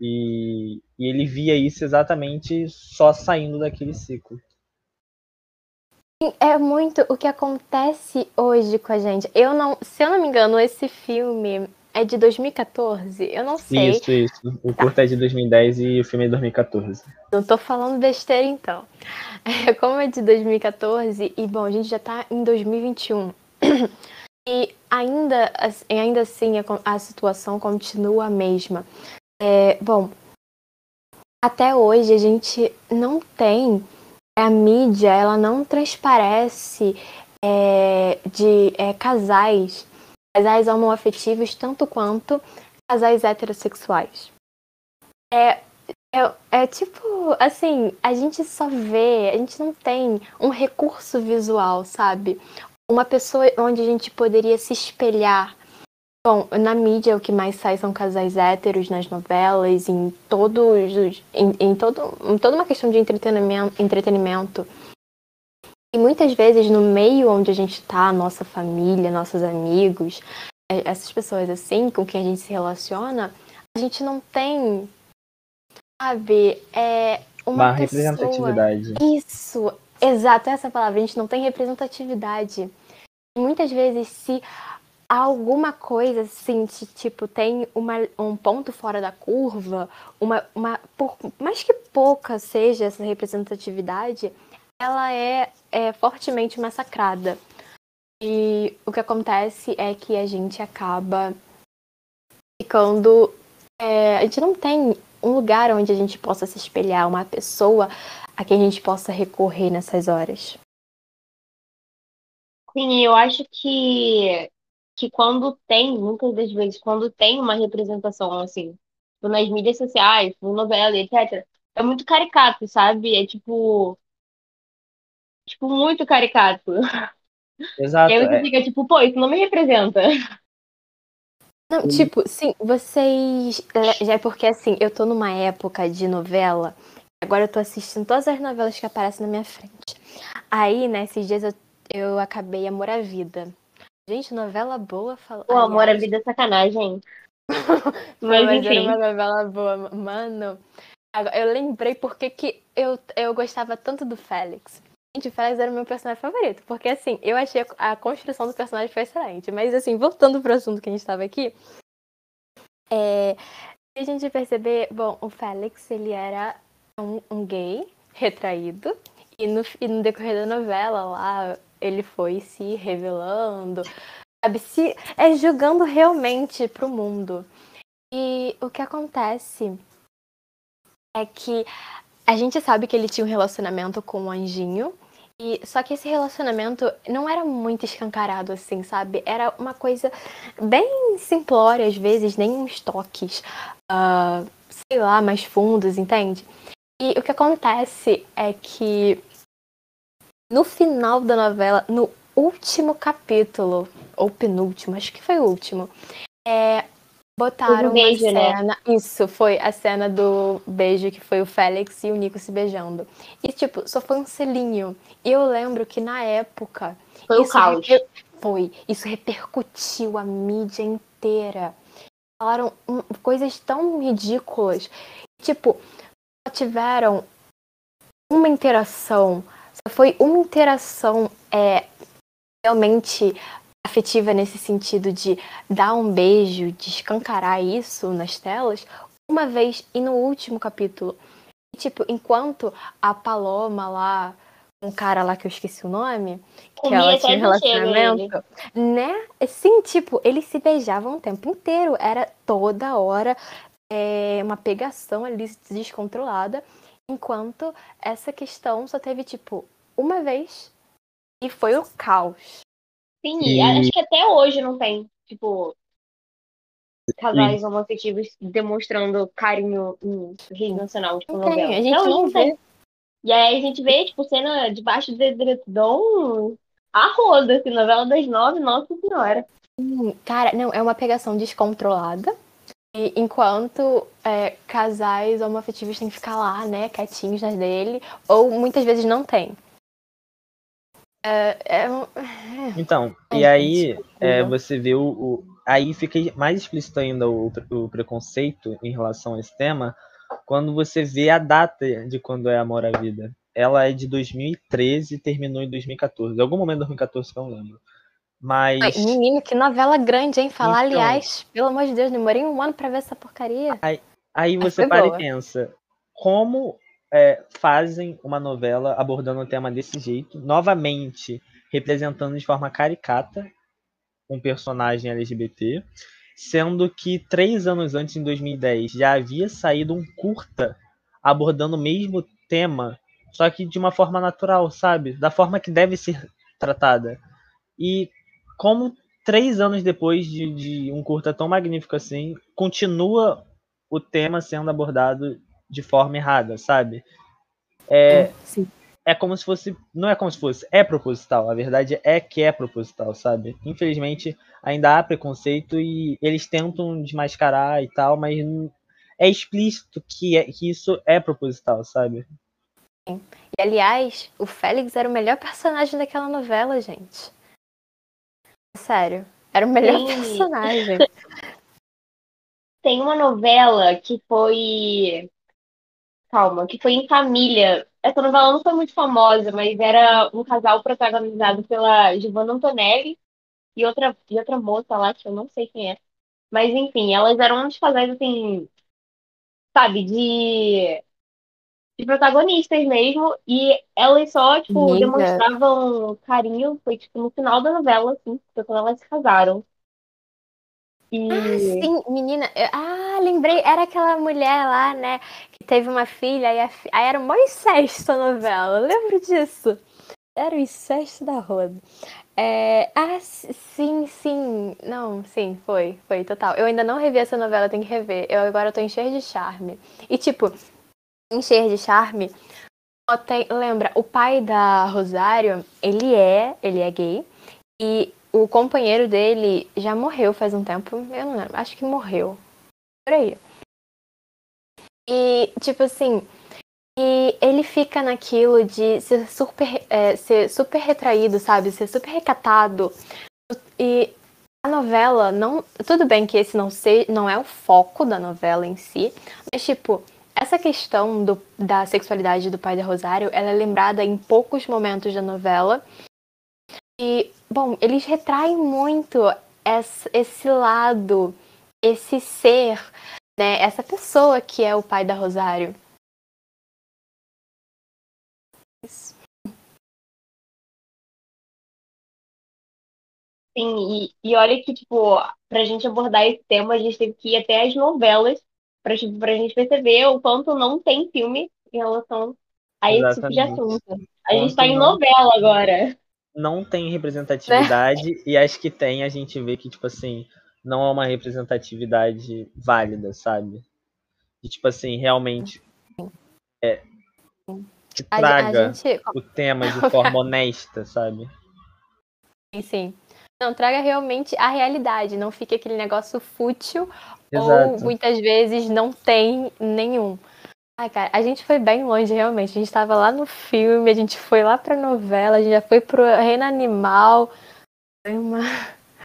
E, e ele via isso exatamente só saindo daquele ciclo. É muito o que acontece hoje com a gente. Eu não, se eu não me engano, esse filme é de 2014. Eu não sei. Isso, isso. O curta é de 2010 e o filme é de 2014. Não tô falando besteira então. É, como é de 2014 e bom, a gente já tá em 2021. E ainda, assim- ainda assim a, a situação continua a mesma. É, bom, até hoje a gente não tem a mídia, ela não transparece é, de é, casais, casais homoafetivos tanto quanto casais heterossexuais. É, é, é tipo, assim, a gente só vê, a gente não tem um recurso visual, sabe? Uma pessoa onde a gente poderia se espelhar. Bom, na mídia o que mais sai são casais héteros nas novelas, em todos os, em, em todo, em toda uma questão de entretenimento, entretenimento. E muitas vezes no meio onde a gente tá, nossa família, nossos amigos, é, essas pessoas assim com quem a gente se relaciona, a gente não tem sabe, é uma Uma pessoa... representatividade. Isso, exato, essa palavra. A gente não tem representatividade. E muitas vezes, se alguma coisa, assim, se, tipo, tem uma, um ponto fora da curva, uma, uma, por mais que pouca seja essa representatividade, ela é, é fortemente massacrada. E o que acontece é que a gente acaba ficando. é, a gente não tem um lugar onde a gente possa se espelhar, uma pessoa a quem a gente possa recorrer nessas horas. Sim, eu acho que, que quando tem, muitas das vezes, quando tem uma representação assim, nas mídias sociais, no novela, etc., é muito caricato, sabe? É tipo. Tipo, muito caricato. Exato. E aí você é- fica tipo, pô, isso não me representa. Não, tipo, sim, vocês. é, Já é porque assim, eu tô numa época de novela. Agora eu tô assistindo todas as novelas que aparecem na minha frente. Aí, né, esses dias eu, eu acabei Amor à Vida. Gente, novela boa. Fala... O amor à vida é sacanagem. Não, Mas mas era enfim. uma novela boa, mano. Agora, Eu lembrei porque que eu, eu gostava tanto do Félix. Gente, o Félix era o meu personagem favorito. Porque, assim, eu achei a, construção do personagem foi excelente. Mas, assim, voltando pro assunto que a gente estava aqui. É, a gente perceber, bom, o Félix, ele era um, um gay retraído. E no, e no decorrer da novela lá, ele foi se revelando, sabe? Se, é jogando realmente pro mundo. E o que acontece é que a gente sabe que ele tinha um relacionamento com o Anjinho E, só que esse relacionamento não era muito escancarado assim, sabe? Era uma coisa bem simplória, às vezes, nem uns toques, uh, sei lá, mais fundos, entende? E o que acontece é que no final da novela, no último capítulo, ou penúltimo, acho que foi o último, é, botaram um beijo, uma né? cena. Né? Isso, foi a cena do beijo que foi o Félix e o Nico se beijando. E, tipo, só foi um selinho. E eu lembro que na época. Foi o caos. Reper... Foi. Isso repercutiu a mídia inteira. Falaram coisas tão ridículas. Tipo, só tiveram uma interação. Só foi uma interação é, realmente afetiva nesse sentido de dar um beijo, de escancarar isso nas telas, uma vez e no último capítulo. E, tipo, enquanto a Paloma lá, um cara lá que eu esqueci o nome, que ela tinha um relacionamento, né? Sim, tipo, eles se beijavam o tempo inteiro, era toda hora é, uma pegação ali descontrolada, enquanto essa questão só teve, tipo, uma vez e foi o caos. Sim, e... acho que até hoje não tem, tipo, casais Sim. homoafetivos demonstrando carinho em rede nacional, tipo, não novela. Tem, a gente não, não vê. E aí a gente vê, tipo, cena debaixo do edredom a roda, assim, novela das nove, nossa senhora. Cara, não, é uma pegação descontrolada. E enquanto é, casais homoafetivos têm que ficar lá, né, quietinhos nas dele, ou muitas vezes não tem. É, é, é, então, e aí é, você vê o, o, Aí fica mais explícito ainda o, o, preconceito em relação a esse tema quando você vê a data de quando é Amor à Vida. Ela é de 2013 e terminou em 2014. Em algum momento de 2014 que eu não lembro. Mas. Ai, menino, que novela grande, hein? Falar, então, aliás, pelo amor de Deus, demorei um ano pra ver essa porcaria. Aí, aí você para boa. e pensa, como é, fazem uma novela abordando o tema desse jeito, novamente representando de forma caricata um personagem LGBT, sendo que três anos antes, em 2010, já havia saído um curta abordando o mesmo tema, só que de uma forma natural, sabe? Da forma que deve ser tratada. E como três anos depois de, de um curta tão magnífico assim, continua o tema sendo abordado de forma errada, sabe? É, Sim. é como se fosse. Não é como se fosse, é proposital. A verdade é que é proposital, sabe? Infelizmente, ainda há preconceito e eles tentam desmascarar e tal, mas é explícito que, é, que isso é proposital, sabe? Sim. E aliás, o Félix era o melhor personagem daquela novela, gente. Sério. Era o melhor Sim. personagem. Tem uma novela que foi calma, que foi em família. Essa novela não foi muito famosa, mas era um casal protagonizado pela Giovanna Antonelli e outra, e outra moça lá, que eu não sei quem é. Mas enfim, elas eram um dos casais, assim, sabe, de, de protagonistas mesmo. E elas só, tipo, Amiga. demonstravam carinho, foi tipo no final da novela, assim, foi quando elas se casaram. E... Ah, sim, menina. Ah, lembrei. Era aquela mulher lá, né? Teve uma filha. E a fi... Aí era maior incesto a novela. Eu lembro disso. Era o incesto da roda. É... Ah, sim, sim. Não, sim, foi. Foi, total. Eu ainda não revi essa novela, tem que rever. Eu agora tô em cheio de charme. E, tipo, em cheio de charme, tem... lembra, o pai da Rosário, ele é, ele é gay. E o companheiro dele já morreu faz um tempo. Eu não lembro. Acho que morreu. Por aí. E, tipo assim. E ele fica naquilo de ser super, é, ser super retraído, sabe? Ser super recatado. E a novela não. Tudo bem que esse não, se, não é o foco da novela em si. Mas, tipo, essa questão do, da sexualidade do pai da Rosário, ela é lembrada em poucos momentos da novela. E, bom, eles retraem muito esse, esse lado, esse ser, né? Essa pessoa que é o pai da Rosário. Isso. Sim, e, e olha que, tipo, pra gente abordar esse tema, a gente teve que ir até as novelas pra, tipo, pra gente perceber o quanto não tem filme em relação a esse tipo de assunto. A gente tá em novela agora. Não tem representatividade, é. e as que tem, a gente vê que, tipo assim, não é uma representatividade válida, sabe? E, tipo assim, realmente é, que traga a, a gente... o tema de forma honesta, sabe? Sim, sim. Não, traga realmente a realidade, não fique aquele negócio fútil Exato. ou muitas vezes não tem nenhum. Ai, cara, a gente foi bem longe, realmente. A gente tava lá no filme, a gente foi lá pra novela, a gente já foi pro Reino Animal. Foi uma,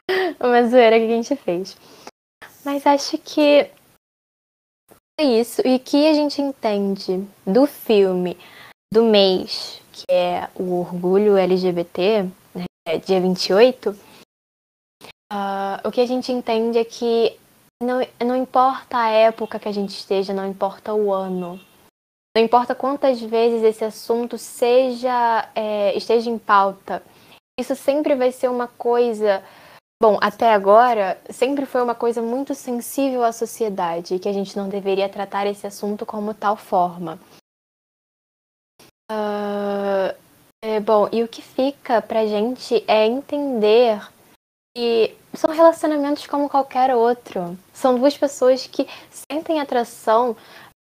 uma zoeira que a gente fez. Mas acho que é isso. E que a gente entende do filme do mês, que é o Orgulho LGBT, né, dia 28, uh, ah, o que a gente entende é que não, não importa a época que a gente esteja, não importa o ano. Não importa quantas vezes esse assunto seja é, esteja em pauta, isso sempre vai ser uma coisa. Bom, até agora, sempre foi uma coisa muito sensível à sociedade que a gente não deveria tratar esse assunto como tal forma. Uh, é, bom, e o que fica pra gente é entender que são relacionamentos como qualquer outro. São duas pessoas que sentem atração,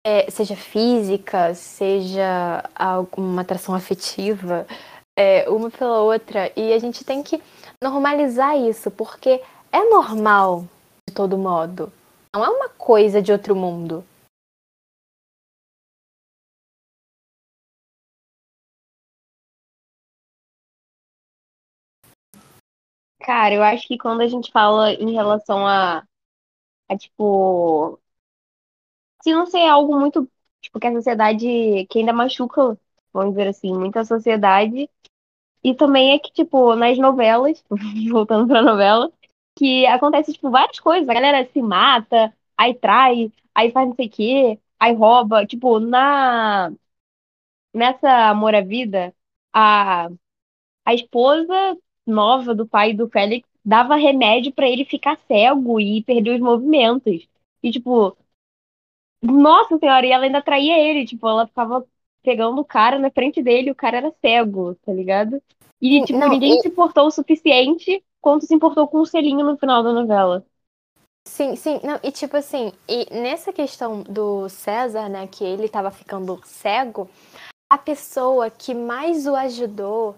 é, seja física, seja alguma atração afetiva, é, uma pela outra. E a gente tem que normalizar isso, porque é normal de todo modo. Não é uma coisa de outro mundo. Cara, eu acho que quando a gente fala em relação a, a tipo, se não ser algo muito, tipo, que a sociedade, que ainda machuca, vamos dizer assim, muita sociedade, e também é que, tipo, nas novelas, voltando pra novela, que acontece, tipo, várias coisas, a galera se mata, aí trai, aí faz não sei o quê, aí rouba, tipo, na... Nessa Amor à Vida, a, a esposa nova do pai do Félix dava remédio para ele ficar cego e perder os movimentos. E, tipo, nossa senhora, e ela ainda traía ele, tipo, ela ficava pegando o cara na frente dele, o cara era cego, tá ligado? E, tipo, Não, ninguém se importou o suficiente quanto se importou com o selinho no final da novela. Sim, sim, não, e tipo assim, e nessa questão do César, né, que ele tava ficando cego, a pessoa que mais o ajudou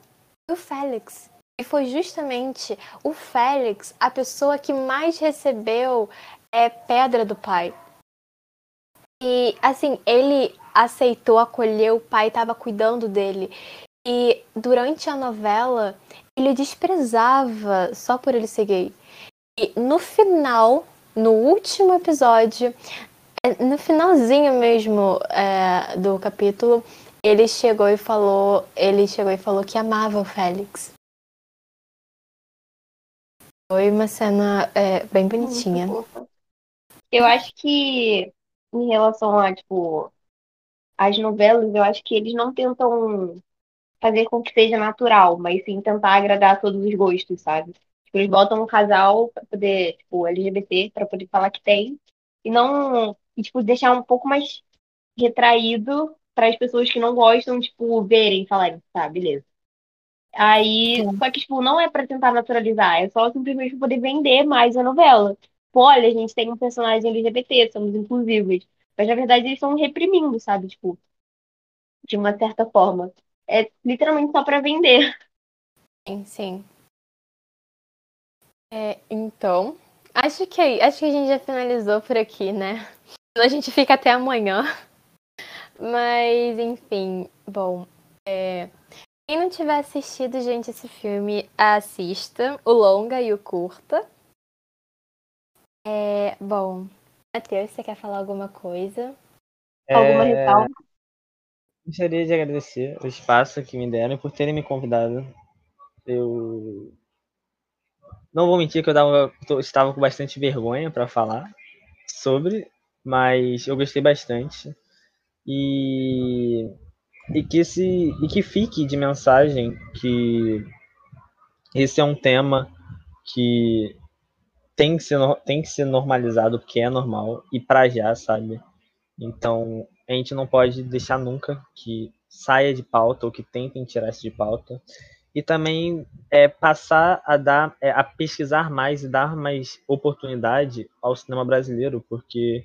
foi o Félix. E foi justamente o Félix a pessoa que mais recebeu é, pedra do pai. E assim, ele aceitou, acolheu, o pai estava cuidando dele. E durante a novela, ele desprezava só por ele ser gay. E no final, no último episódio, é, no finalzinho mesmo é, do capítulo, ele chegou e falou, ele chegou e falou que amava o Félix. Foi uma cena é, bem bonitinha. Eu acho que em relação a, tipo, as novelas, eu acho que eles não tentam fazer com que seja natural, mas sim tentar agradar a todos os gostos, sabe? Tipo, eles botam um casal pra poder, tipo, LGBT, pra poder falar que tem, e não, e, tipo, deixar um pouco mais retraído para as pessoas que não gostam, tipo, verem falarem, tá, beleza. Aí, Sim. só que, tipo, não é pra tentar naturalizar, é só simplesmente poder vender mais a novela. Olha, a gente tem um personagem LGBT, somos inclusivos. Mas, na verdade, eles estão reprimindo, sabe? Tipo, de uma certa forma. É literalmente só pra vender. Sim, sim. É, então, acho que, acho que a gente já finalizou por aqui, né? A gente fica até amanhã. Mas, enfim, bom, é, quem não tiver assistido, gente, esse filme, assista o longa e o curta. É, bom, Matheus, você quer falar alguma coisa? É... Alguma ressalva? Gostaria de agradecer o espaço que me deram e por terem me convidado. Eu não vou mentir que eu, dava, estava com bastante vergonha para falar sobre, mas eu gostei bastante. E e que se e que fique de mensagem que esse é um tema que tem que ser, tem que ser normalizado porque é normal e para já, sabe? Então, a gente não pode deixar nunca que saia de pauta ou que tentem tirar isso de pauta. E também é, passar a dar, é, a pesquisar mais e dar mais oportunidade ao cinema brasileiro, porque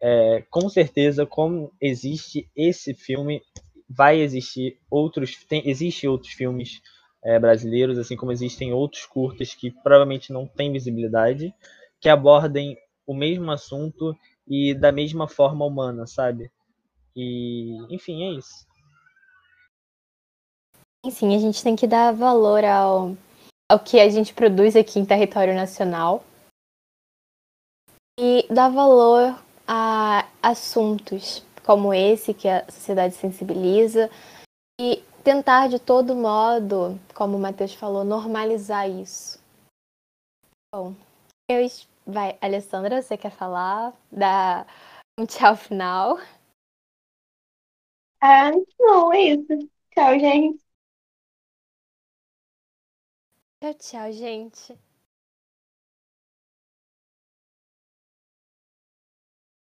é, com certeza, como existe esse filme, vai existir outros, tem, existe outros filmes é, brasileiros, assim como existem outros curtas que provavelmente não têm visibilidade, que abordem o mesmo assunto e da mesma forma humana, sabe? E, enfim, é isso. Sim, a gente tem que dar valor ao, ao que a gente produz aqui em território nacional e dar valor a assuntos como esse que a sociedade sensibiliza e tentar de todo modo, como o Matheus falou, normalizar isso. Bom, eu vai, Alessandra, você quer falar? Dar um tchau final? Ah, não, é isso. Tchau, gente. Tchau, tchau, gente.